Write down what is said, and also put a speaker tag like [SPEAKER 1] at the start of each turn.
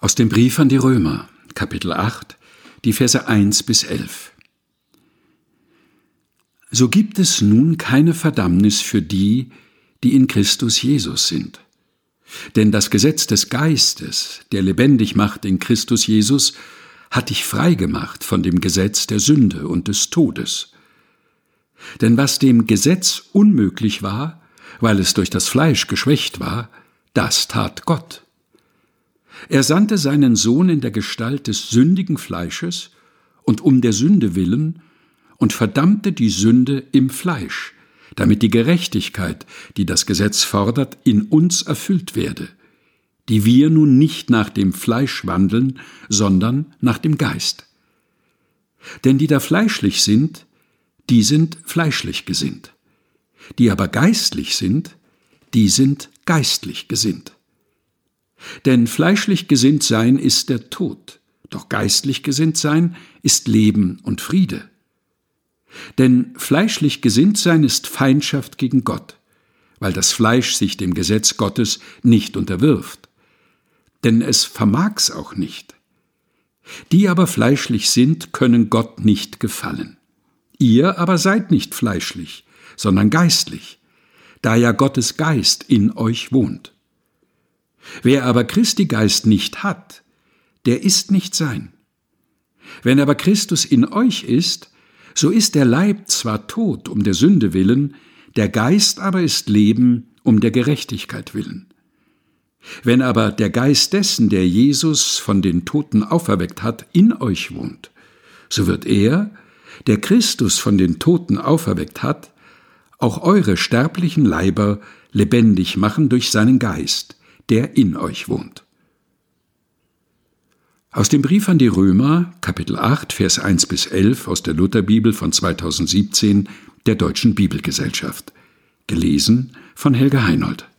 [SPEAKER 1] Aus dem Brief an die Römer, Kapitel 8, die Verse 1 bis 11. So gibt es nun keine Verdammnis für die, die in Christus Jesus sind. Denn das Gesetz des Geistes, der lebendig macht in Christus Jesus, hat dich frei gemacht von dem Gesetz der Sünde und des Todes. Denn was dem Gesetz unmöglich war, weil es durch das Fleisch geschwächt war, das tat Gott. Er sandte seinen Sohn in der Gestalt des sündigen Fleisches und um der Sünde willen und verdammte die Sünde im Fleisch, damit die Gerechtigkeit, die das Gesetz fordert, in uns erfüllt werde, die wir nun nicht nach dem Fleisch wandeln, sondern nach dem Geist. Denn die da fleischlich sind, die sind fleischlich gesinnt, die aber geistlich sind, die sind geistlich gesinnt. Denn fleischlich gesinnt sein ist der Tod, doch geistlich gesinnt sein ist Leben und Friede. Denn fleischlich gesinnt sein ist Feindschaft gegen Gott, weil das Fleisch sich dem Gesetz Gottes nicht unterwirft. Denn es vermag's auch nicht. Die aber fleischlich sind, können Gott nicht gefallen. Ihr aber seid nicht fleischlich, sondern geistlich, da ja Gottes Geist in euch wohnt. Wer aber Christi Geist nicht hat, der ist nicht sein. Wenn aber Christus in euch ist, so ist der Leib zwar tot um der Sünde willen, der Geist aber ist Leben um der Gerechtigkeit willen. Wenn aber der Geist dessen, der Jesus von den Toten auferweckt hat, in euch wohnt, so wird er, der Christus von den Toten auferweckt hat, auch eure sterblichen Leiber lebendig machen durch seinen Geist, der in euch wohnt. Aus dem Brief an die Römer, Kapitel 8, Vers 1 bis 11 aus der Lutherbibel von 2017 der Deutschen Bibelgesellschaft. Gelesen von Helga Heinold.